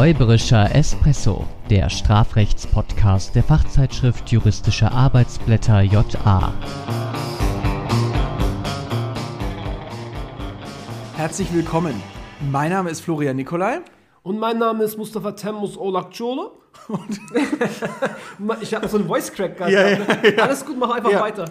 Räuberischer Espresso, der Strafrechtspodcast der Fachzeitschrift Juristische Arbeitsblätter JA. Herzlich willkommen. Mein Name ist Florian Nikolai. Und mein Name ist Mustafa Temmus Olakciolo. ich habe so einen Voice Crack gehabt. Ja, ja, ja. Alles gut, mach einfach Ja. weiter.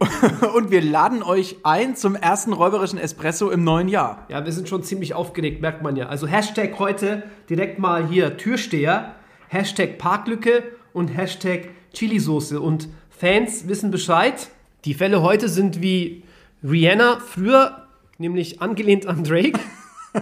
Und wir laden euch ein zum ersten räuberischen Espresso im neuen Jahr. Ja, wir sind schon ziemlich aufgeregt, merkt man ja. Also Hashtag heute direkt mal hier Türsteher, Hashtag Parklücke und Hashtag Chilisoße. Und Fans wissen Bescheid. Die Fälle heute sind wie Rihanna früher, nämlich angelehnt an Drake.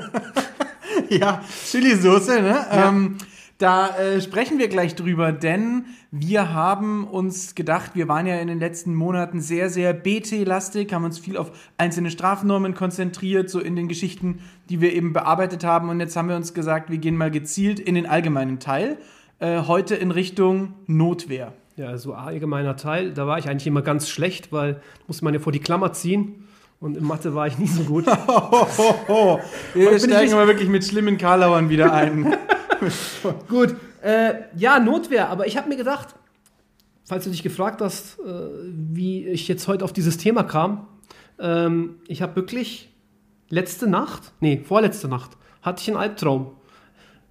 Ja, Chili-Soße, ne? Ähm, da äh, sprechen wir gleich drüber, denn wir haben uns gedacht, wir waren ja in den letzten Monaten sehr, sehr BT-lastig, haben uns viel auf einzelne Strafnormen konzentriert, so in den Geschichten, die wir eben bearbeitet haben. Und jetzt haben wir uns gesagt, wir gehen mal gezielt in den allgemeinen Teil. Äh, heute in Richtung Notwehr. Ja, so allgemeiner Teil. Da war ich eigentlich immer ganz schlecht, weil musste man ja vor die Klammer ziehen. Und in Mathe war ich nie so gut. Wir steigen mal wirklich mit schlimmen Karlauern wieder ein. Gut, äh, ja, Notwehr, aber ich habe mir gedacht, falls du dich gefragt hast, äh, wie ich jetzt heute auf dieses Thema kam, ähm, ich habe wirklich letzte Nacht, nee, vorletzte Nacht, hatte ich einen Albtraum.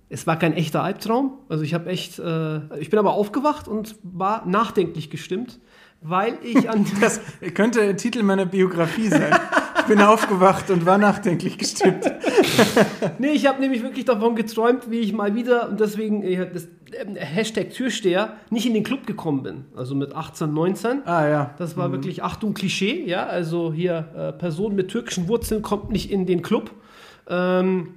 Es war kein echter Albtraum, also ich habe echt, äh, ich bin aber aufgewacht und war nachdenklich gestimmt, weil ich an Das könnte ein Titel meiner Biografie sein. Ich bin aufgewacht und war nachdenklich gestimmt. Nee, ich habe nämlich wirklich davon geträumt, wie ich mal wieder, und deswegen äh, das, ähm, Hashtag Türsteher, nicht in den Club gekommen bin. Also mit 18, 19. Ah ja. Das war wirklich, Achtung, Klischee, ja, also hier, äh, Person mit türkischen Wurzeln kommt nicht in den Club. Ähm,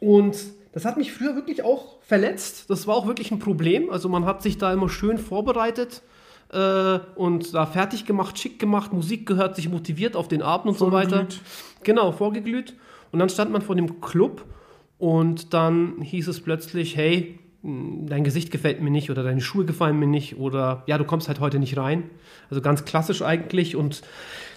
und das hat mich früher wirklich auch verletzt. Das war auch wirklich ein Problem. Also man hat sich da immer schön vorbereitet äh, und da fertig gemacht, schick gemacht, Musik gehört, sich motiviert auf den Abend und so weiter. Genau, vorgeglüht. Und dann stand man vor dem Club und dann hieß es plötzlich, hey, mh, dein Gesicht gefällt mir nicht oder deine Schuhe gefallen mir nicht oder ja, du kommst halt heute nicht rein. Also ganz klassisch eigentlich und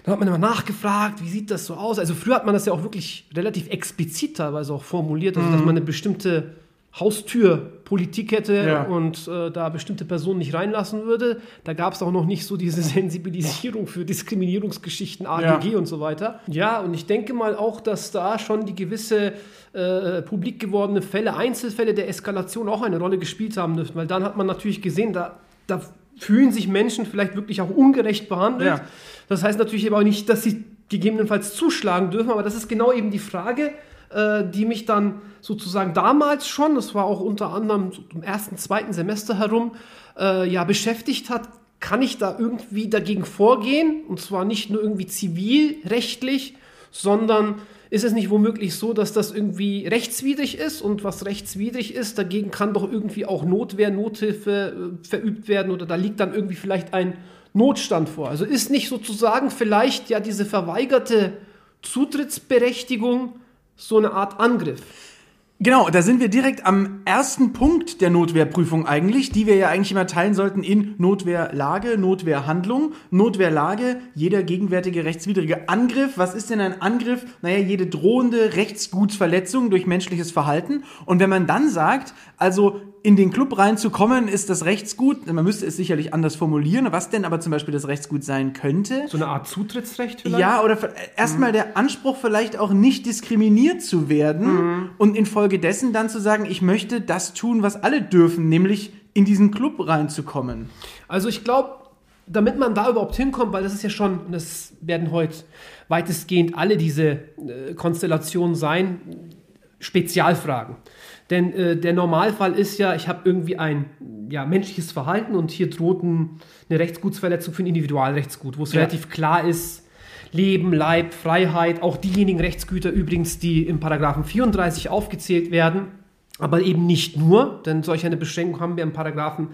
da hat man immer nachgefragt, wie sieht das so aus? Also früher hat man das ja auch wirklich relativ explizit teilweise auch formuliert, also dass man eine bestimmte Haustürpolitik hätte Ja. und äh, da bestimmte Personen nicht reinlassen würde. Da gab es auch noch nicht so diese Sensibilisierung für Diskriminierungsgeschichten, AGG Ja. und so weiter. Ja, und ich denke mal auch, dass da schon die gewisse äh, publik gewordene Fälle, Einzelfälle der Eskalation auch eine Rolle gespielt haben dürften, weil dann hat man natürlich gesehen, da, da fühlen sich Menschen vielleicht wirklich auch ungerecht behandelt. Ja. Das heißt natürlich aber auch nicht, dass sie gegebenenfalls zuschlagen dürfen, aber das ist genau eben die Frage, die mich dann sozusagen damals schon, das war auch unter anderem im ersten, zweiten Semester herum, äh, ja, beschäftigt hat. Kann ich da irgendwie dagegen vorgehen? Und zwar nicht nur irgendwie zivilrechtlich, sondern ist es nicht womöglich so, dass das irgendwie rechtswidrig ist? Und was rechtswidrig ist, dagegen kann doch irgendwie auch Notwehr, Nothilfe äh, verübt werden oder da liegt dann irgendwie vielleicht ein Notstand vor. Also ist nicht sozusagen vielleicht ja diese verweigerte Zutrittsberechtigung so eine Art Angriff? Genau, da sind wir direkt am ersten Punkt der Notwehrprüfung eigentlich, die wir ja eigentlich immer teilen sollten in Notwehrlage, Notwehrhandlung, Notwehrlage, jeder gegenwärtige rechtswidrige Angriff. Was ist denn ein Angriff? Naja, jede drohende Rechtsgutsverletzung durch menschliches Verhalten. Und wenn man dann sagt, also in den Club reinzukommen, ist das Rechtsgut, man müsste es sicherlich anders formulieren, was denn aber zum Beispiel das Rechtsgut sein könnte, So eine Art Zutrittsrecht vielleicht? ja, oder erstmal der Anspruch vielleicht auch nicht diskriminiert zu werden und infolgedessen dann zu sagen, ich möchte das tun, was alle dürfen, nämlich in diesen Club reinzukommen. Also ich glaube, damit man da überhaupt hinkommt, weil das ist ja schon, das werden heute weitestgehend alle diese äh, Konstellationen sein, Spezialfragen. Denn äh, der Normalfall ist ja, ich habe irgendwie ein ja, menschliches Verhalten und hier droht ein, eine Rechtsgutsverletzung für ein Individualrechtsgut, wo es Ja. relativ klar ist, Leben, Leib, Freiheit, auch diejenigen Rechtsgüter übrigens, die im Paragraphen 34 aufgezählt werden, aber eben nicht nur, denn solch eine Beschränkung haben wir im Paragraphen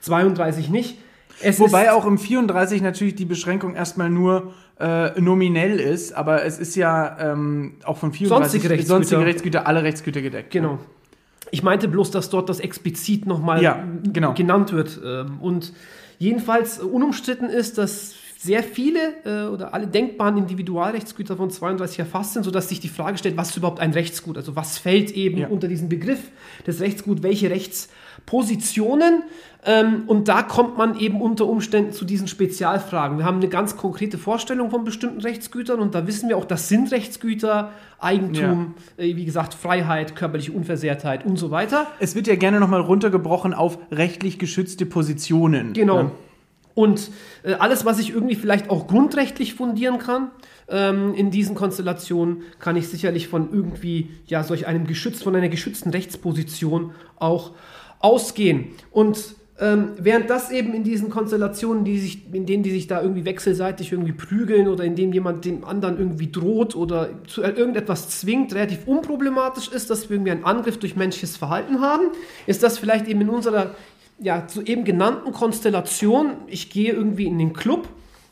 32 nicht. Es Wobei auch im 34 natürlich die Beschränkung erstmal nur äh, nominell ist, aber es ist ja ähm, auch von 34 Sonstige Rechtsgüter. sonstige Rechtsgüter, alle Rechtsgüter gedeckt. Genau. Ich meinte bloß, dass dort das explizit nochmal Ja, genau. genannt wird. Ähm, Und jedenfalls unumstritten ist, dass sehr viele äh, oder alle denkbaren Individualrechtsgüter von 32 erfasst sind, sodass sich die Frage stellt, was ist überhaupt ein Rechtsgut? Also was fällt eben Ja. unter diesen Begriff des Rechtsgut, welche Rechtspositionen? Ähm, und da kommt man eben unter Umständen zu diesen Spezialfragen. Wir haben eine ganz konkrete Vorstellung von bestimmten Rechtsgütern und da wissen wir auch, das sind Rechtsgüter, Eigentum, äh, wie gesagt, Freiheit, körperliche Unversehrtheit und so weiter. Es wird ja gerne nochmal runtergebrochen auf rechtlich geschützte Positionen. Genau. Ja. Und äh, alles, was ich irgendwie vielleicht auch grundrechtlich fundieren kann, ähm, in diesen Konstellationen, kann ich sicherlich von irgendwie, ja, solch einem geschützt, von einer geschützten Rechtsposition auch ausgehen. Und ähm, während das eben in diesen Konstellationen, die sich, in denen die sich da irgendwie wechselseitig irgendwie prügeln oder in dem jemand dem anderen irgendwie droht oder zu irgendetwas zwingt, relativ unproblematisch ist, dass wir irgendwie einen Angriff durch menschliches Verhalten haben, ist das vielleicht eben in unserer ja, zu genannten Konstellation, ich gehe irgendwie in den Club,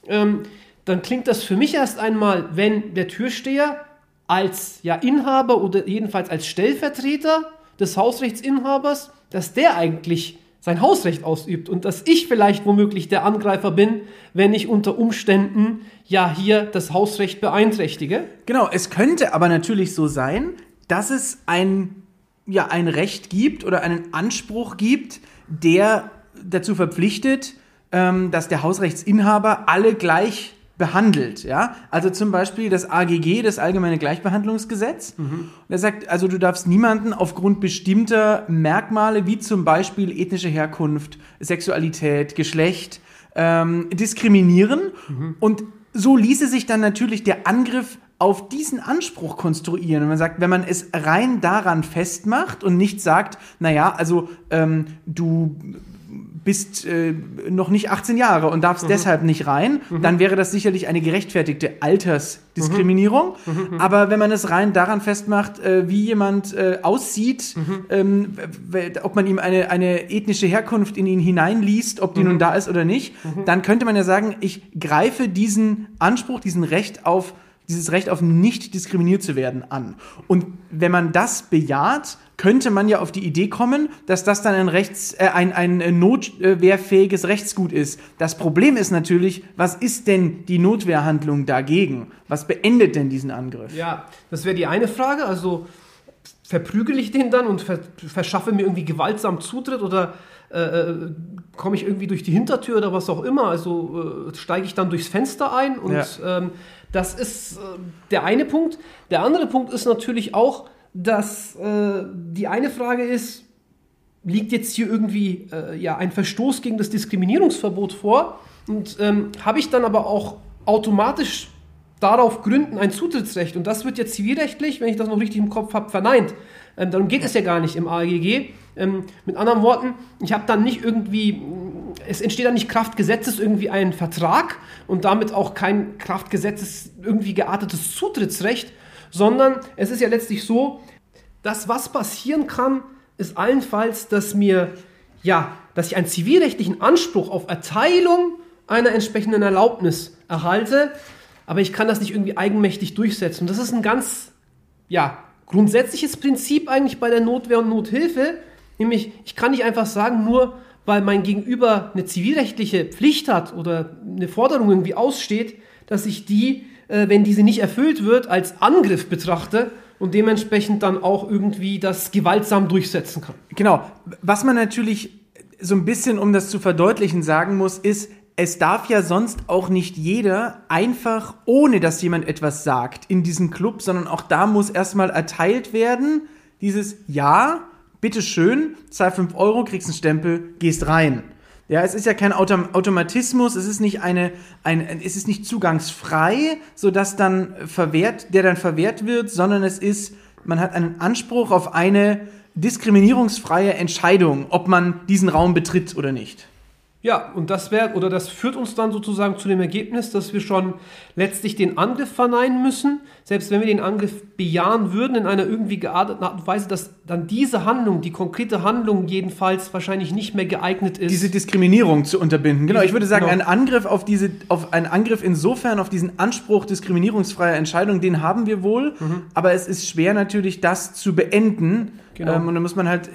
ähm, dann klingt das für mich erst einmal, wenn der Türsteher als ja, Inhaber oder jedenfalls als Stellvertreter des Hausrechtsinhabers, dass der eigentlich sein Hausrecht ausübt und dass ich vielleicht womöglich der Angreifer bin, wenn ich unter Umständen ja hier das Hausrecht beeinträchtige. Genau, es könnte aber natürlich so sein, dass es ein, ja, ein Recht gibt oder einen Anspruch gibt, der dazu verpflichtet, ähm, dass der Hausrechtsinhaber alle gleich behandelt, ja. Also zum Beispiel das AGG, das Allgemeine Gleichbehandlungsgesetz. Und er sagt, also du darfst niemanden aufgrund bestimmter Merkmale, wie zum Beispiel ethnische Herkunft, Sexualität, Geschlecht, ähm, diskriminieren. Und so ließe sich dann natürlich der Angriff auf diesen Anspruch konstruieren. Und man sagt, wenn man es rein daran festmacht und nicht sagt, naja, also ähm, du bist äh, noch nicht 18 Jahre und darfst deshalb nicht rein, dann wäre das sicherlich eine gerechtfertigte Altersdiskriminierung. Aber wenn man es rein daran festmacht, äh, wie jemand äh, aussieht, ähm, w- w- ob man ihm eine, eine ethnische Herkunft in ihn hineinliest, ob die nun da ist oder nicht, dann könnte man ja sagen, ich greife diesen Anspruch, diesen Recht auf dieses Recht auf nicht diskriminiert zu werden an. Und wenn man das bejaht, könnte man ja auf die Idee kommen, dass das dann ein Rechts, äh, ein, ein äh, notwehrfähiges Rechtsgut ist. Das Problem ist natürlich, was ist denn die Notwehrhandlung dagegen? Was beendet denn diesen Angriff? Ja, das wäre die eine Frage. Also verprügel ich den dann und ver verschaffe mir irgendwie gewaltsam Zutritt oder äh, äh, komme ich irgendwie durch die Hintertür oder was auch immer? Also äh, steige ich dann durchs Fenster ein und Ja. ähm, das ist äh, der eine Punkt. Der andere Punkt ist natürlich auch, dass äh, die eine Frage ist, liegt jetzt hier irgendwie äh, ja, ein Verstoß gegen das Diskriminierungsverbot vor und ähm, habe ich dann aber auch automatisch darauf gründen ein Zutrittsrecht und das wird jetzt zivilrechtlich, wenn ich das noch richtig im Kopf habe, verneint. Ähm, darum geht es ja gar nicht im AGG. Ähm, mit anderen Worten, ich habe dann nicht irgendwie, mh, es entsteht dann nicht Kraft Gesetzes irgendwie ein Vertrag und damit auch kein Kraft Gesetzes irgendwie geartetes Zutrittsrecht, sondern es ist ja letztlich so, dass was passieren kann, ist allenfalls, dass mir, ja, dass ich einen zivilrechtlichen Anspruch auf Erteilung einer entsprechenden Erlaubnis erhalte, aber ich kann das nicht irgendwie eigenmächtig durchsetzen. Das ist ein ganz, ja, grundsätzliches Prinzip eigentlich bei der Notwehr und Nothilfe, nämlich ich kann nicht einfach sagen, nur weil mein Gegenüber eine zivilrechtliche Pflicht hat oder eine Forderung irgendwie aussteht, dass ich die, äh, wenn diese nicht erfüllt wird, als Angriff betrachte und dementsprechend dann auch irgendwie das gewaltsam durchsetzen kann. Genau. Was man natürlich so ein bisschen, um das zu verdeutlichen, sagen muss, ist, es darf ja sonst auch nicht jeder einfach, ohne dass jemand etwas sagt, in diesen Club, sondern auch da muss erstmal erteilt werden, dieses Ja, bitteschön, zahl 5 Euro, kriegst einen Stempel, gehst rein. Ja, es ist ja kein Autom Automatismus, es ist nicht eine, ein, es ist nicht zugangsfrei, sodass dann verwehrt, der dann verwehrt wird, sondern es ist, man hat einen Anspruch auf eine diskriminierungsfreie Entscheidung, ob man diesen Raum betritt oder nicht. Ja, und das wäre, oder das führt uns dann sozusagen zu dem Ergebnis, dass wir schon letztlich den Angriff verneinen müssen, selbst wenn wir den Angriff bejahen würden in einer irgendwie gearteten Art und Weise, dass dann diese Handlung, die konkrete Handlung jedenfalls wahrscheinlich nicht mehr geeignet ist. Diese Diskriminierung zu unterbinden. Genau, ich würde sagen, genau. ein Angriff auf diese, auf einen Angriff insofern auf diesen Anspruch diskriminierungsfreier Entscheidung, den haben wir wohl, aber es ist schwer natürlich, das zu beenden. Mhm. Genau. Ähm, und da muss man halt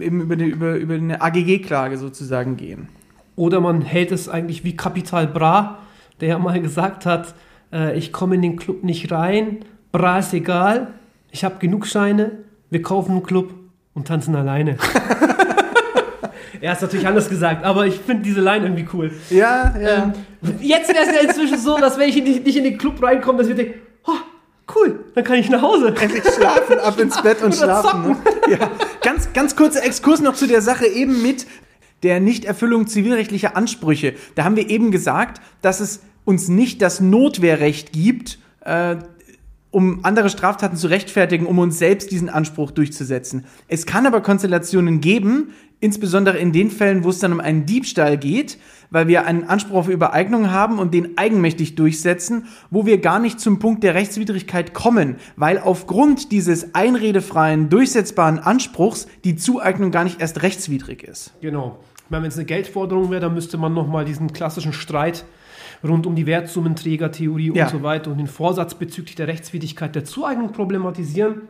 eben über, die, über, über eine AGG-Klage sozusagen gehen. Oder man hält es eigentlich wie Kapital Bra der ja mal gesagt hat, äh, ich komme in den Club nicht rein, bra ist egal, ich habe genug Scheine, wir kaufen einen Club und tanzen alleine. er ist natürlich anders gesagt, aber ich finde diese Line irgendwie cool. Ja, ja. Ähm, jetzt wäre es ja inzwischen so, dass wenn ich nicht, nicht in den Club reinkomme, dass ich denke, oh, cool, dann kann ich nach Hause. Endlich schlafen, ab ins Bett und schlafen. Ne? Ja. Ganz, ganz kurzer Exkurs noch zu der Sache eben mit der Nichterfüllung zivilrechtlicher Ansprüche. Da haben wir eben gesagt, dass es uns nicht das Notwehrrecht gibt, äh, um andere Straftaten zu rechtfertigen, um uns selbst diesen Anspruch durchzusetzen. Es kann aber Konstellationen geben, insbesondere in den Fällen, wo es dann um einen Diebstahl geht, weil wir einen Anspruch auf Übereignung haben und den eigenmächtig durchsetzen, wo wir gar nicht zum Punkt der Rechtswidrigkeit kommen, weil aufgrund dieses einredefreien, durchsetzbaren Anspruchs die Zueignung gar nicht erst rechtswidrig ist. Genau. Ich meine, wenn es eine Geldforderung wäre, dann müsste man nochmal diesen klassischen Streit rund um die Wertsummenträgertheorie Ja. und so weiter und den Vorsatz bezüglich der Rechtswidrigkeit der Zueignung problematisieren.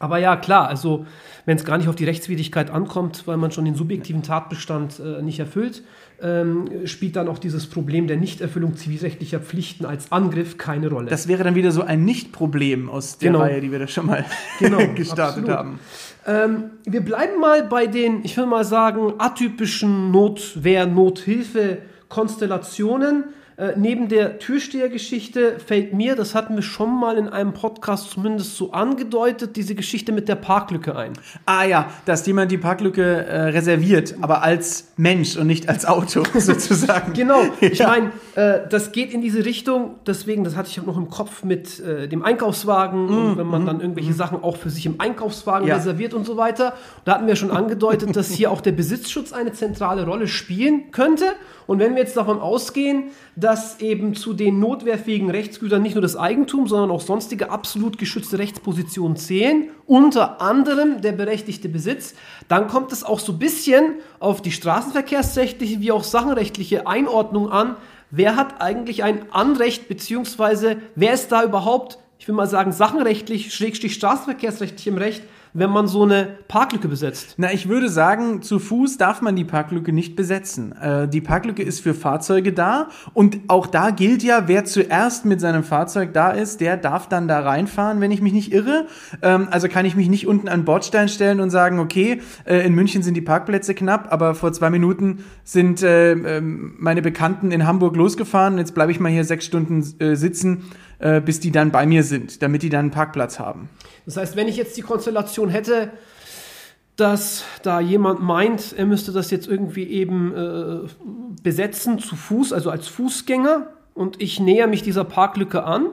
Aber ja, klar, also wenn es gar nicht auf die Rechtswidrigkeit ankommt, weil man schon den subjektiven Tatbestand äh, nicht erfüllt, ähm, spielt dann auch dieses Problem der Nichterfüllung zivilrechtlicher Pflichten als Angriff keine Rolle. Das wäre dann wieder so ein Nicht-Problem aus der Genau. Reihe, die wir da schon mal Genau, gestartet absolut. haben. Ähm, wir bleiben mal bei den, ich will mal sagen, atypischen Notwehr-Nothilfe-Konstellationen. Äh, neben der Türstehergeschichte fällt mir, das hatten wir schon mal in einem Podcast zumindest so angedeutet, diese Geschichte mit der Parklücke ein. Ah ja, dass jemand die Parklücke äh, reserviert, aber als Mensch und nicht als Auto sozusagen. Genau, ich Ja. meine, äh, das geht in diese Richtung, deswegen, das hatte ich auch noch im Kopf mit äh, dem Einkaufswagen und wenn man dann irgendwelche Sachen auch für sich im Einkaufswagen Ja. reserviert und so weiter. Da hatten wir schon angedeutet, dass hier auch der Besitzschutz eine zentrale Rolle spielen könnte. Und wenn wir jetzt davon ausgehen, dass eben zu den notwehrfähigen Rechtsgütern nicht nur das Eigentum, sondern auch sonstige absolut geschützte Rechtspositionen zählen, unter anderem der berechtigte Besitz, dann kommt es auch so ein bisschen auf die straßenverkehrsrechtliche wie auch sachenrechtliche Einordnung an. Wer hat eigentlich ein Anrecht, beziehungsweise wer ist da überhaupt, ich will mal sagen, sachenrechtlich, schrägstrich straßenverkehrsrechtlich im Recht, wenn man so eine Parklücke besetzt? Na, ich würde sagen, zu Fuß darf man die Parklücke nicht besetzen. Äh, die Parklücke ist für Fahrzeuge da und auch da gilt ja, wer zuerst mit seinem Fahrzeug da ist, der darf dann da reinfahren, wenn ich mich nicht irre. Ähm, also kann ich mich nicht unten an Bordstein stellen und sagen, okay, äh, in München sind die Parkplätze knapp, aber vor zwei Minuten sind äh, ähm, meine Bekannten in Hamburg losgefahren. Jetzt bleibe ich mal hier sechs Stunden äh, sitzen, äh, bis die dann bei mir sind, damit die dann einen Parkplatz haben. Das heißt, wenn ich jetzt die Konstellation hätte, dass da jemand meint, er müsste das jetzt irgendwie eben äh, besetzen zu Fuß, also als Fußgänger, und ich näher mich dieser Parklücke an,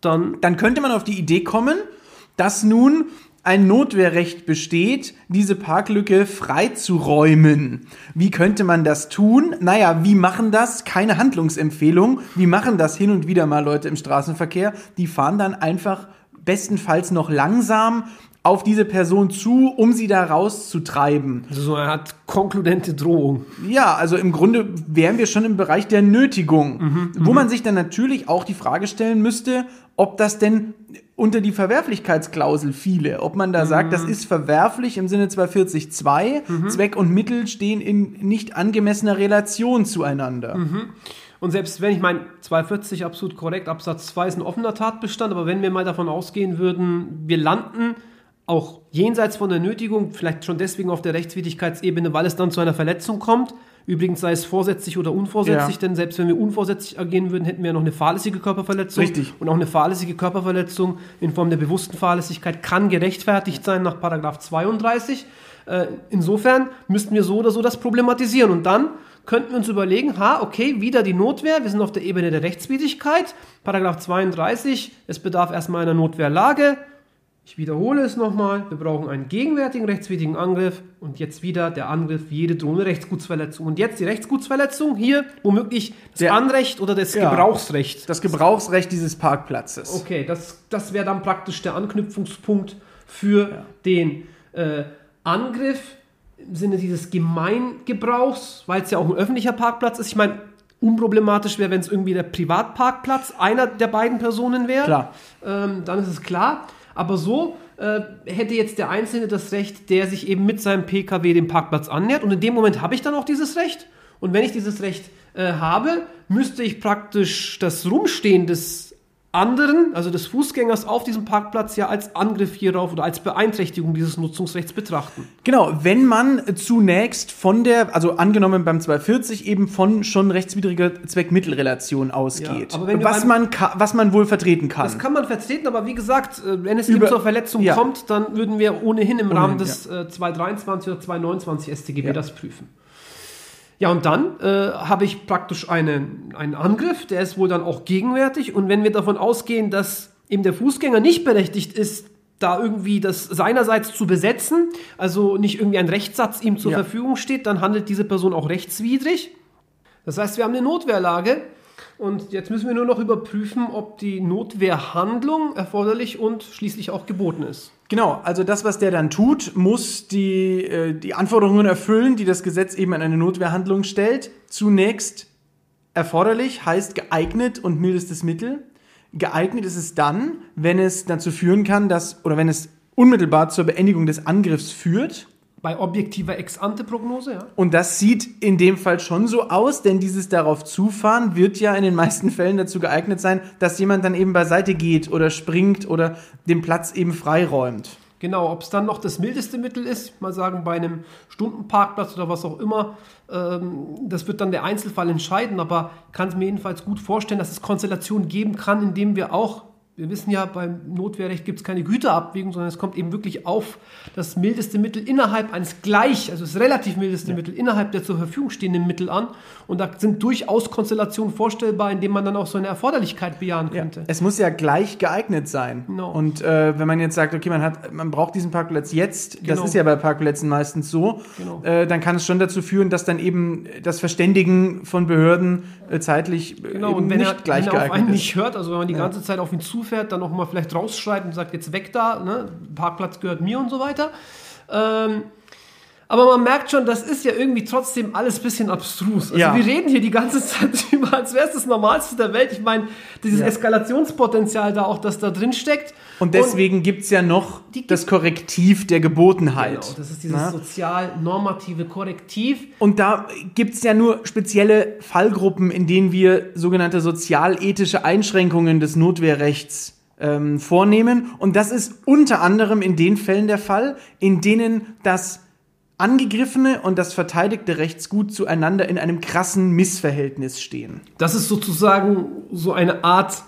dann dann könnte man auf die Idee kommen, dass nun ein Notwehrrecht besteht, diese Parklücke freizuräumen. Wie könnte man das tun? Naja, wie machen das? Keine Handlungsempfehlung. Wie machen das hin und wieder mal Leute im Straßenverkehr? Die fahren dann einfach bestenfalls noch langsam auf diese Person zu, um sie da rauszutreiben. also so eine Art konkludente Drohung. Ja, also im Grunde wären wir schon im Bereich der Nötigung, wo man sich dann natürlich auch die Frage stellen müsste, ob das denn unter die Verwerflichkeitsklausel fiele, ob man da sagt, das ist verwerflich im Sinne 240.2, Zweck und Mittel stehen in nicht angemessener Relation zueinander. Und selbst wenn ich meine, 240 absolut korrekt, Absatz 2 ist ein offener Tatbestand, aber wenn wir mal davon ausgehen würden, wir landen auch jenseits von der Nötigung, vielleicht schon deswegen auf der Rechtswidrigkeitsebene, weil es dann zu einer Verletzung kommt. Übrigens sei es vorsätzlich oder unvorsätzlich, Ja. denn selbst wenn wir unvorsätzlich agieren würden, hätten wir noch eine fahrlässige Körperverletzung. Richtig. Und auch eine fahrlässige Körperverletzung in Form der bewussten Fahrlässigkeit kann gerechtfertigt sein nach Paragraph 32. Äh, insofern müssten wir so oder so das problematisieren. Und dann könnten wir uns überlegen, ha, okay, wieder die Notwehr, wir sind auf der Ebene der Rechtswidrigkeit. Paragraph 32, es bedarf erstmal einer Notwehrlage. Ich wiederhole es nochmal, wir brauchen einen gegenwärtigen rechtswidrigen Angriff und jetzt wieder der Angriff wie jede drohende Rechtsgutsverletzung. Und jetzt die Rechtsgutsverletzung, hier womöglich das Der- Anrecht oder das Ja. Gebrauchsrecht. Das Gebrauchsrecht dieses Parkplatzes. Okay, das, das wäre dann praktisch der Anknüpfungspunkt für den äh, Angriff im Sinne dieses Gemeingebrauchs, weil es ja auch ein öffentlicher Parkplatz ist. Ich meine, unproblematisch wäre, wenn es irgendwie der Privatparkplatz einer der beiden Personen wäre. Ähm, dann ist es klar. Aber so äh, hätte jetzt der Einzelne das Recht, der sich eben mit seinem PKW dem Parkplatz annähert. Und in dem Moment habe ich dann auch dieses Recht. Und wenn ich dieses Recht äh, habe, müsste ich praktisch das Rumstehen des anderen, also des Fußgängers auf diesem Parkplatz ja als Angriff hierauf oder als Beeinträchtigung dieses Nutzungsrechts betrachten. Genau, wenn man zunächst von der, also angenommen beim 240 eben von schon rechtswidriger Zweckmittelrelation ausgeht, Ja, was man was man wohl vertreten kann. Das kann man vertreten, aber wie gesagt, äh, wenn es Über- eben zur Verletzung ja. kommt, dann würden wir ohnehin im Rahmen Ohnehin, des äh, 223 oder 229 StGB Ja. das prüfen. Ja, und dann äh, habe ich praktisch einen, einen Angriff, der ist wohl dann auch gegenwärtig. Und wenn wir davon ausgehen, dass eben der Fußgänger nicht berechtigt ist, da irgendwie das seinerseits zu besetzen, also nicht irgendwie ein Rechtssatz ihm zur Ja. Verfügung steht, dann handelt diese Person auch rechtswidrig. Das heißt, wir haben eine Notwehrlage und jetzt müssen wir nur noch überprüfen, ob die Notwehrhandlung erforderlich und schließlich auch geboten ist. Genau, also das, was der dann tut, muss die, äh, die Anforderungen erfüllen, die das Gesetz eben an eine Notwehrhandlung stellt. Zunächst erforderlich heißt geeignet und mildestes Mittel. Geeignet ist es dann, wenn es dazu führen kann, dass, oder wenn es unmittelbar zur Beendigung des Angriffs führt. Bei objektiver Ex-ante-Prognose, ja. Und das sieht in dem Fall schon so aus, denn dieses darauf zufahren wird ja in den meisten Fällen dazu geeignet sein, dass jemand dann eben beiseite geht oder springt oder den Platz eben freiräumt. Genau, ob es dann noch das mildeste Mittel ist, mal sagen bei einem Stundenparkplatz oder was auch immer, ähm, das wird dann der Einzelfall entscheiden, aber kann es mir jedenfalls gut vorstellen, dass es Konstellationen geben kann, in denen wir auch, wir wissen ja, beim Notwehrrecht gibt es keine Güterabwägung, sondern es kommt eben wirklich auf das mildeste Mittel innerhalb eines gleich, also das relativ mildeste Mittel innerhalb der zur Verfügung stehenden Mittel an. Und da sind durchaus Konstellationen vorstellbar, in denen man dann auch so eine Erforderlichkeit bejahen könnte. Es muss ja gleich geeignet sein. Genau. Und äh, wenn man jetzt sagt, okay, man hat, man braucht diesen Parkplatz jetzt, das Genau. ist ja bei Parkplätzen meistens so, Genau. äh, dann kann es schon dazu führen, dass dann eben das Verständigen von Behörden äh, zeitlich äh, Genau, und wenn nicht er, gleich wenn er auf einen ist. nicht hört, also wenn man die ganze Zeit auf ihn zufährt, dann noch mal vielleicht rausschreit und sagt, jetzt weg da, ne? Parkplatz gehört mir und so weiter. Ähm, aber man merkt schon, das ist ja irgendwie trotzdem alles ein bisschen abstrus. Also Ja. wir reden hier die ganze Zeit drüber, als wäre es das Normalste der Welt. Ich meine, dieses Ja. Eskalationspotenzial da auch, das da drin steckt. Und deswegen gibt es ja noch das Korrektiv der Gebotenheit. Genau, das ist dieses sozial-normative Korrektiv. Und da gibt es ja nur spezielle Fallgruppen, in denen wir sogenannte sozialethische Einschränkungen des Notwehrrechts ähm, vornehmen. Und das ist unter anderem in den Fällen der Fall, in denen das angegriffene und das verteidigte Rechtsgut zueinander in einem krassen Missverhältnis stehen. Das ist sozusagen so eine Art,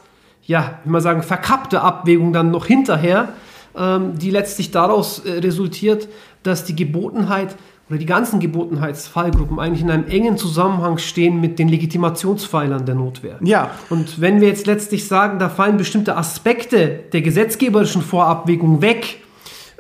ja, wie man sagen, verkappte Abwägung dann noch hinterher, ähm, die letztlich daraus äh, resultiert, dass die Gebotenheit oder die ganzen Gebotenheitsfallgruppen eigentlich in einem engen Zusammenhang stehen mit den Legitimationspfeilern der Notwehr. Ja, Und wenn wir jetzt letztlich sagen, da fallen bestimmte Aspekte der gesetzgeberischen Vorabwägung weg,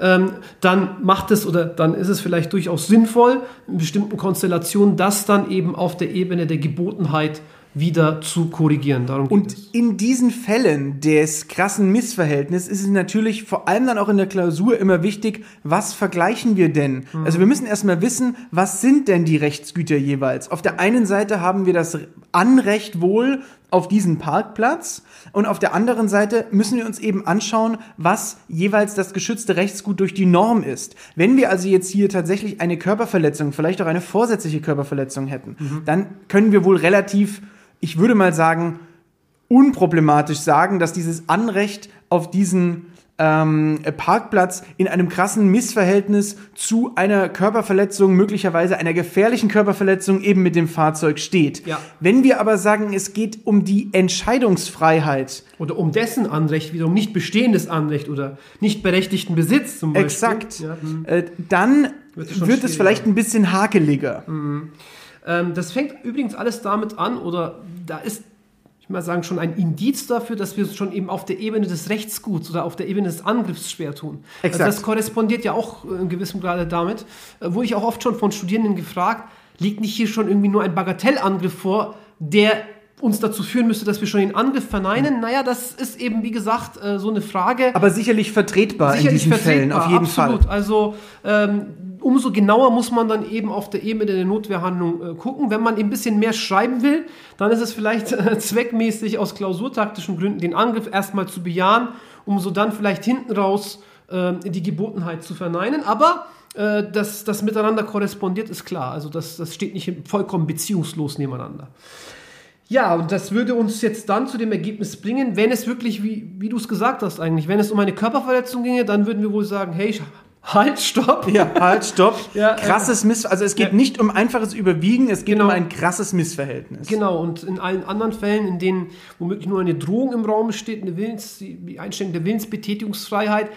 ähm, dann macht es oder dann ist es vielleicht durchaus sinnvoll, in bestimmten Konstellationen das dann eben auf der Ebene der Gebotenheit wieder zu korrigieren. Darum geht Und es. in diesen Fällen des krassen Missverhältnisses ist es natürlich vor allem dann auch in der Klausur immer wichtig, was vergleichen wir denn? Also wir müssen erstmal wissen, was sind denn die Rechtsgüter jeweils? Auf der einen Seite haben wir das Anrecht wohl auf diesen Parkplatz und auf der anderen Seite müssen wir uns eben anschauen, was jeweils das geschützte Rechtsgut durch die Norm ist. Wenn wir also jetzt hier tatsächlich eine Körperverletzung, vielleicht auch eine vorsätzliche Körperverletzung hätten, dann können wir wohl relativ ich würde mal sagen, unproblematisch sagen, dass dieses Anrecht auf diesen ähm, Parkplatz in einem krassen Missverhältnis zu einer Körperverletzung, möglicherweise einer gefährlichen Körperverletzung eben mit dem Fahrzeug steht. Ja. Wenn wir aber sagen, es geht um die Entscheidungsfreiheit, Oder um dessen Anrecht, wiederum nicht bestehendes Anrecht oder nicht berechtigten Besitz zum Beispiel. exakt, Ja, hm. äh, dann Wird wird es vielleicht ein bisschen hakeliger. Ähm, das fängt übrigens alles damit an, oder da ist, mal sagen, schon ein Indiz dafür, dass wir es schon eben auf der Ebene des Rechtsguts oder auf der Ebene des Angriffs schwer tun. Exakt. Also das korrespondiert ja auch äh, in gewissem Grade damit, äh, wo ich auch oft schon von Studierenden gefragt, liegt nicht hier schon irgendwie nur ein Bagatellangriff vor, der uns dazu führen müsste, dass wir schon den Angriff verneinen? Naja, das ist eben, wie gesagt, äh, so eine Frage. Aber sicherlich vertretbar Sicherlich in diesen Fällen, vertretbar, auf jeden absolut. Fall. Also ähm, umso genauer muss man dann eben auf der Ebene der Notwehrhandlung äh, gucken. Wenn man ein bisschen mehr schreiben will, dann ist es vielleicht äh, zweckmäßig aus klausurtaktischen Gründen den Angriff erstmal zu bejahen, um so dann vielleicht hinten raus äh, die Gebotenheit zu verneinen. Aber Äh, dass das miteinander korrespondiert, ist klar. Also das, das steht nicht vollkommen beziehungslos nebeneinander. Ja, und das würde uns jetzt dann zu dem Ergebnis bringen, wenn es wirklich, wie, wie du es gesagt hast eigentlich, wenn es um eine Körperverletzung ginge, dann würden wir wohl sagen, hey, halt, stopp. Ja, halt, stopp. Ja, krasses Miss, also es geht ja. nicht um einfaches Überwiegen, es geht Genau. um ein krasses Missverhältnis. Genau, und in allen anderen Fällen, in denen womöglich nur eine Drohung im Raum steht, eine Willens, die Einschränkung der Willensbetätigungsfreiheit,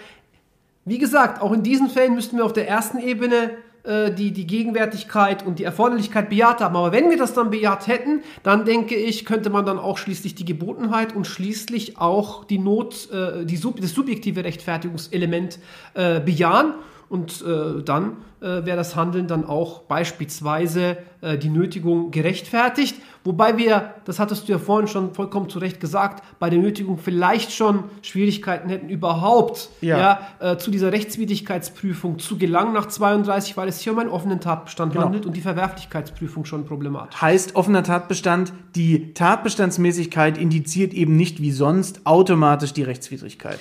wie gesagt, auch in diesen Fällen müssten wir auf der ersten Ebene äh, die, die Gegenwärtigkeit und die Erforderlichkeit bejaht haben. Aber wenn wir das dann bejaht hätten, dann denke ich, könnte man dann auch schließlich die Gebotenheit und schließlich auch die Not, äh, die, das subjektive Rechtfertigungselement äh, bejahen. Und äh, dann äh, wäre das Handeln dann auch beispielsweise äh, die Nötigung gerechtfertigt. Wobei wir, das hattest du ja vorhin schon vollkommen zu Recht gesagt, bei der Nötigung vielleicht schon Schwierigkeiten hätten, überhaupt Ja. ja. äh, zu dieser Rechtswidrigkeitsprüfung zu gelangen nach 32, weil es hier um einen offenen Tatbestand Genau. handelt und die Verwerflichkeitsprüfung schon problematisch. Heißt offener Tatbestand, die Tatbestandsmäßigkeit indiziert eben nicht wie sonst automatisch die Rechtswidrigkeit.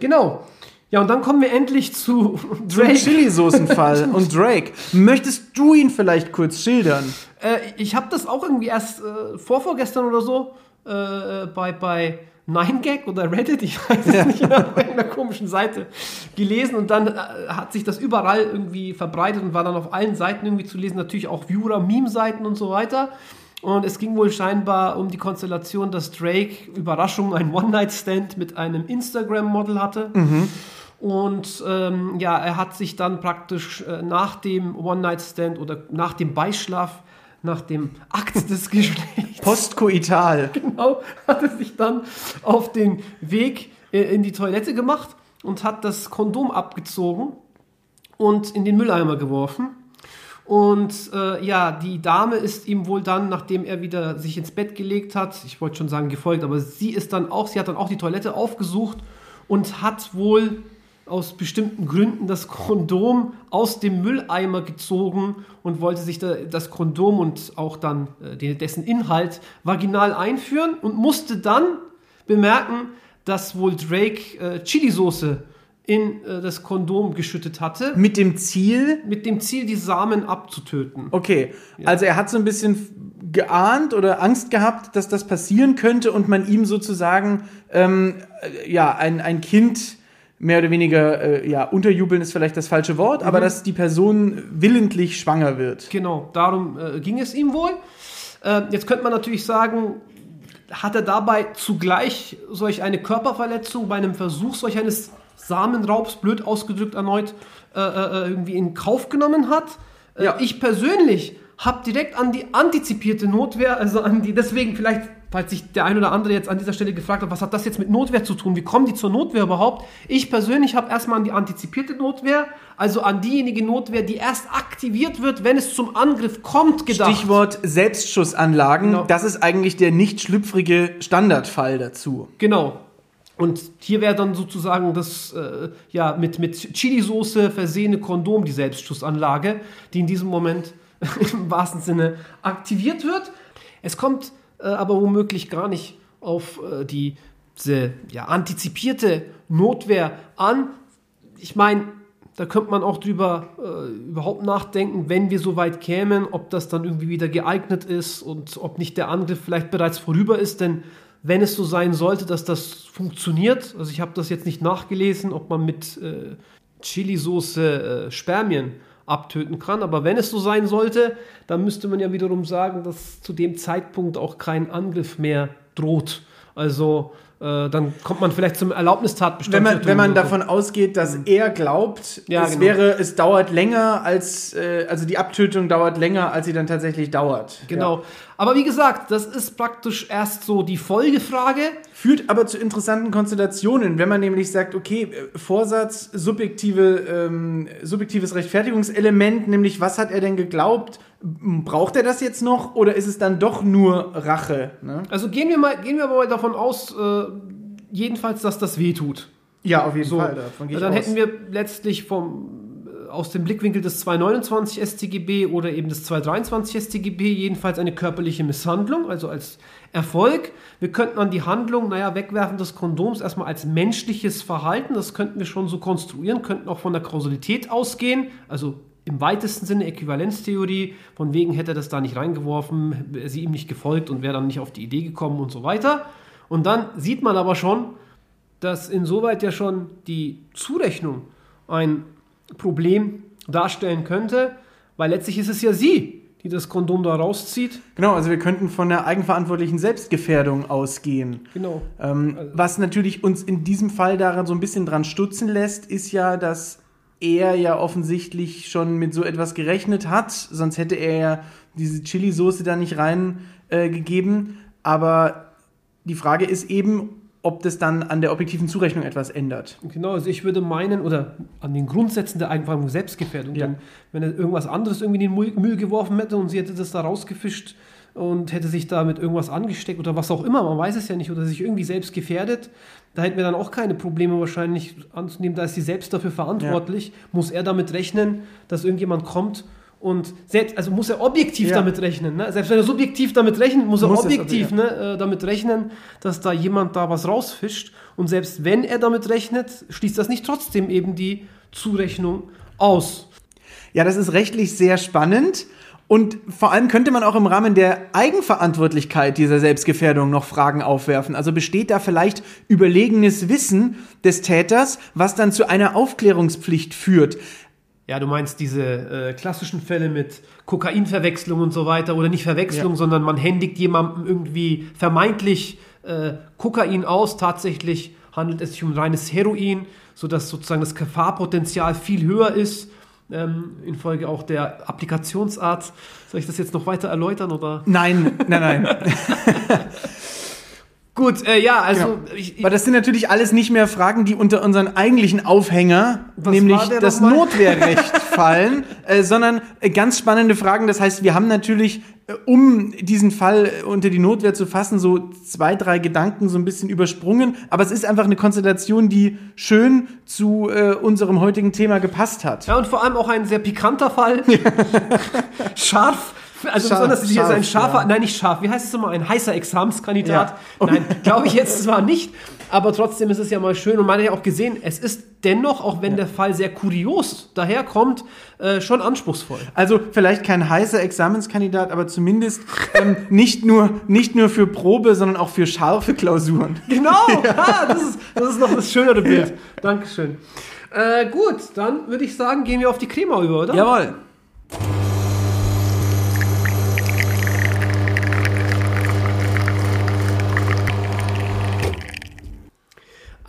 Genau. Ja, und dann kommen wir endlich zu Zum Drake. Chili-Soßenfall und Drake. Möchtest du ihn vielleicht kurz schildern? Äh, ich habe das auch irgendwie erst äh, vorvorgestern oder so äh, bei, bei 9gag oder Reddit, ich weiß es nicht, auf irgendeiner komischen Seite gelesen und dann äh, hat sich das überall irgendwie verbreitet und war dann auf allen Seiten irgendwie zu lesen, natürlich auch Viewer, Meme-Seiten und so weiter. Und es ging wohl scheinbar um die Konstellation, dass Drake Überraschung einen One-Night-Stand mit einem Instagram-Model hatte. Und ähm, ja, er hat sich dann praktisch äh, nach dem One-Night-Stand oder nach dem Beischlaf, nach dem Akt des Geschlechts, Postkoital. genau, hat er sich dann auf den Weg äh, in die Toilette gemacht und hat das Kondom abgezogen und in den Mülleimer geworfen. Und äh, ja, die Dame ist ihm wohl dann, nachdem er wieder sich ins Bett gelegt hat, ich wollte schon sagen gefolgt, aber sie ist dann auch, sie hat dann auch die Toilette aufgesucht und hat wohl aus bestimmten Gründen das Kondom aus dem Mülleimer gezogen und wollte sich da, das Kondom und auch dann äh, dessen Inhalt vaginal einführen und musste dann bemerken, dass wohl Drake äh, Chili-Soße in äh, das Kondom geschüttet hatte, Mit dem Ziel, mit dem Ziel, die Samen abzutöten. okay, also er hat so ein bisschen geahnt oder Angst gehabt, dass das passieren könnte und man ihm sozusagen, ähm, äh, ja, ein, ein Kind mehr oder weniger, äh, ja, unterjubeln ist vielleicht das falsche Wort, aber dass die Person willentlich schwanger wird. Genau, darum äh, ging es ihm wohl. Äh, jetzt könnte man natürlich sagen, hat er dabei zugleich solch eine Körperverletzung bei einem Versuch solch eines Samenraubs, blöd ausgedrückt erneut, äh, äh, irgendwie in Kauf genommen hat? Äh, Ja. Ich persönlich habe direkt an die antizipierte Notwehr, also an die, deswegen vielleicht, falls sich der ein oder andere jetzt an dieser Stelle gefragt hat, was hat das jetzt mit Notwehr zu tun? Wie kommen die zur Notwehr überhaupt? Ich persönlich habe erstmal an die antizipierte Notwehr, also an diejenige Notwehr, die erst aktiviert wird, wenn es zum Angriff kommt, gedacht. Stichwort Selbstschussanlagen, Genau. das ist eigentlich der nicht schlüpfrige Standardfall dazu. Genau. Und hier wäre dann sozusagen das äh, ja, mit, mit Chili-Soße versehene Kondom die Selbstschussanlage, die in diesem Moment im wahrsten Sinne aktiviert wird. Es kommt äh, aber womöglich gar nicht auf äh, die, diese ja, antizipierte Notwehr an. Ich meine, da könnte man auch drüber äh, überhaupt nachdenken, wenn wir so weit kämen, ob das dann irgendwie wieder geeignet ist und ob nicht der Angriff vielleicht bereits vorüber ist. Denn wenn es so sein sollte, dass das funktioniert, also ich habe das jetzt nicht nachgelesen, ob man mit äh, Chili-Soße äh, Spermien abtöten kann, aber wenn es so sein sollte, dann müsste man ja wiederum sagen, dass zu dem Zeitpunkt auch kein Angriff mehr droht. Also äh, dann kommt man vielleicht zum Erlaubnistatbestand. Wenn man, wenn man davon ausgeht, dass er glaubt, Ja, es genau. wäre, es dauert länger als, äh, also die Abtötung dauert länger, als sie dann tatsächlich dauert. Genau. Ja. Aber wie gesagt, das ist praktisch erst so die Folgefrage. Führt aber zu interessanten Konstellationen, wenn man nämlich sagt, okay, äh, Vorsatz, subjektive, ähm, subjektives Rechtfertigungselement, nämlich was hat er denn geglaubt? Braucht er das jetzt noch oder ist es dann doch nur Rache? Ne? Also gehen wir mal, gehen wir aber mal davon aus, äh, jedenfalls, dass das weh tut. Ja, auf jeden So, Fall. Davon gehe ich dann aus. hätten wir letztlich vom, äh, aus dem Blickwinkel des 229 StGB oder eben des 223 StGB jedenfalls eine körperliche Misshandlung, also als Erfolg. Wir könnten an die Handlung, naja, Wegwerfen des Kondoms erstmal als menschliches Verhalten, das könnten wir schon so konstruieren, könnten auch von der Kausalität ausgehen, also im weitesten Sinne Äquivalenztheorie, von wegen hätte er das da nicht reingeworfen, wäre sie ihm nicht gefolgt und wäre dann nicht auf die Idee gekommen und so weiter. Und dann sieht man aber schon, dass insoweit ja schon die Zurechnung ein Problem darstellen könnte, weil letztlich ist es ja sie, die das Kondom da rauszieht. Genau, also wir könnten von der eigenverantwortlichen Selbstgefährdung ausgehen. Genau. Ähm, was natürlich uns in diesem Fall daran so ein bisschen dran stutzen lässt, ist ja, dass er ja offensichtlich schon mit so etwas gerechnet hat, sonst hätte er ja diese Chili-Soße da nicht reingegeben. Äh, gegeben. Aber die Frage ist eben, ob das dann an der objektiven Zurechnung etwas ändert. Genau, also ich würde meinen, oder an den Grundsätzen der Eigenverantwortung Selbstgefährdung, Ja. wenn er irgendwas anderes irgendwie in den Müll geworfen hätte und sie hätte das da rausgefischt und hätte sich da mit irgendwas angesteckt oder was auch immer, man weiß es ja nicht, oder sich irgendwie selbst gefährdet, da hätten wir dann auch keine Probleme wahrscheinlich anzunehmen, da ist sie selbst dafür verantwortlich, muss er damit rechnen, dass irgendjemand kommt und selbst, also muss er objektiv Ja. damit rechnen. Ne? Selbst wenn er subjektiv damit rechnet, muss er Muss objektiv ne, äh, damit rechnen, dass da jemand da was rausfischt. Und selbst wenn er damit rechnet, schließt das nicht trotzdem eben die Zurechnung aus. Ja, das ist rechtlich sehr spannend. Und vor allem könnte man auch im Rahmen der Eigenverantwortlichkeit dieser Selbstgefährdung noch Fragen aufwerfen. Also besteht da vielleicht überlegenes Wissen des Täters, was dann zu einer Aufklärungspflicht führt. Ja, du meinst diese äh, klassischen Fälle mit Kokainverwechslung und so weiter oder nicht Verwechslung, Ja. sondern man händigt jemandem irgendwie vermeintlich äh, Kokain aus. Tatsächlich handelt es sich um reines Heroin, sodass sozusagen das Gefahrpotenzial viel höher ist. Ähm, infolge auch der Applikationsart. Soll ich das jetzt noch weiter erläutern oder? Nein, nein, nein. Gut, äh, ja, also Genau. ich, ich, Aber das sind natürlich alles nicht mehr Fragen, die unter unseren eigentlichen Aufhänger, Was nämlich das? Notwehrrecht fallen, äh, sondern äh, ganz spannende Fragen. Das heißt, wir haben natürlich, äh, um diesen Fall äh, unter die Notwehr zu fassen, so zwei, drei Gedanken so ein bisschen übersprungen. Aber es ist einfach eine Konstellation, die schön zu äh, unserem heutigen Thema gepasst hat. Ja, und vor allem auch ein sehr pikanter Fall. Scharf. Also Scharf, besonders ist ein scharf, scharfer, ja. nein, nicht scharf, wie heißt es immer, ein heißer Examenskandidat. Ja. Nein, glaube ich jetzt zwar nicht, aber trotzdem ist es ja mal schön und man hat ja auch gesehen, es ist dennoch, auch wenn der Fall sehr kurios daherkommt, äh, schon anspruchsvoll. Also vielleicht kein heißer Examenskandidat, aber zumindest ähm, nicht, nur, nicht nur für Probe, sondern auch für scharfe Klausuren. Genau, ah, das, ist, das ist noch das schönere Bild. Dankeschön. Äh, gut, dann würde ich sagen, gehen wir auf die Crema über, oder? Jawohl.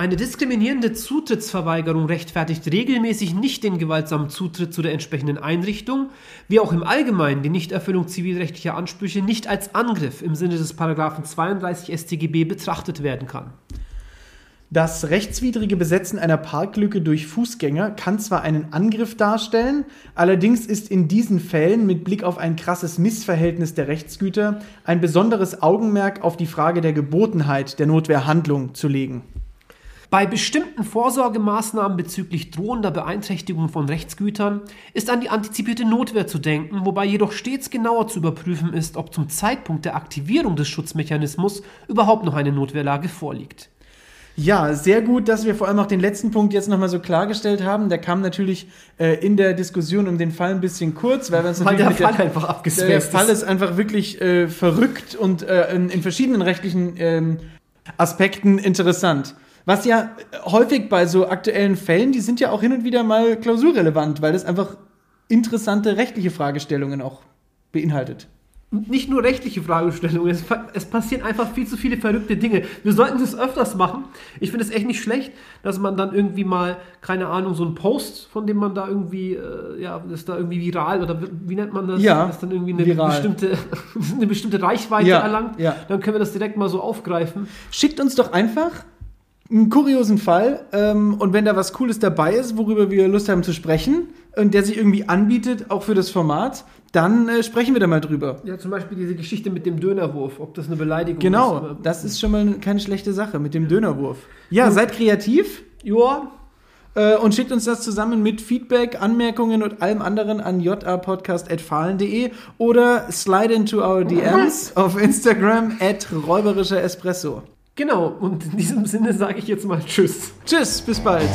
Eine diskriminierende Zutrittsverweigerung rechtfertigt regelmäßig nicht den gewaltsamen Zutritt zu der entsprechenden Einrichtung, wie auch im Allgemeinen die Nichterfüllung zivilrechtlicher Ansprüche nicht als Angriff im Sinne des Paragraphen 32 StGB betrachtet werden kann. Das rechtswidrige Besetzen einer Parklücke durch Fußgänger kann zwar einen Angriff darstellen, allerdings ist in diesen Fällen mit Blick auf ein krasses Missverhältnis der Rechtsgüter ein besonderes Augenmerk auf die Frage der Gebotenheit der Notwehrhandlung zu legen. Bei bestimmten Vorsorgemaßnahmen bezüglich drohender Beeinträchtigung von Rechtsgütern ist an die antizipierte Notwehr zu denken, wobei jedoch stets genauer zu überprüfen ist, ob zum Zeitpunkt der Aktivierung des Schutzmechanismus überhaupt noch eine Notwehrlage vorliegt. Ja, sehr gut, dass wir vor allem auch den letzten Punkt jetzt nochmal so klargestellt haben. Der kam natürlich äh, in der Diskussion um den Fall ein bisschen kurz, weil wir uns Weil natürlich der Fall einfach der, der abgespaced Fall ist. ist einfach wirklich äh, verrückt und äh, in, in verschiedenen rechtlichen ähm, Aspekten interessant. Was ja häufig bei so aktuellen Fällen, die sind ja auch hin und wieder mal klausurrelevant, weil das einfach interessante rechtliche Fragestellungen auch beinhaltet. nicht nur rechtliche Fragestellungen, es, es passieren einfach viel zu viele verrückte Dinge. Wir sollten das öfters machen. Ich finde es echt nicht schlecht, dass man dann irgendwie mal, keine Ahnung, so einen Post, von dem man da irgendwie, äh, ja, das ist da irgendwie viral oder wie, wie nennt man das? Ja, Das dann irgendwie eine viral. bestimmte, eine bestimmte Reichweite Ja, erlangt. ja. Dann können wir das direkt mal so aufgreifen. Schickt uns doch einfach einen kuriosen Fall ähm, und wenn da was Cooles dabei ist, worüber wir Lust haben zu sprechen und der sich irgendwie anbietet, auch für das Format, dann äh, sprechen wir da mal drüber. Ja, zum Beispiel diese Geschichte mit dem Dönerwurf, ob das eine Beleidigung ist. Genau, das ist schon mal keine schlechte Sache mit dem Dönerwurf. Ja, seid kreativ. Ja, äh, und schickt uns das zusammen mit Feedback, Anmerkungen und allem anderen an japodcast.fahlen.de oder slide into our DMs auf Instagram at räuberischer Espresso. Genau, und in diesem Sinne sage ich jetzt mal Tschüss. Tschüss, bis bald.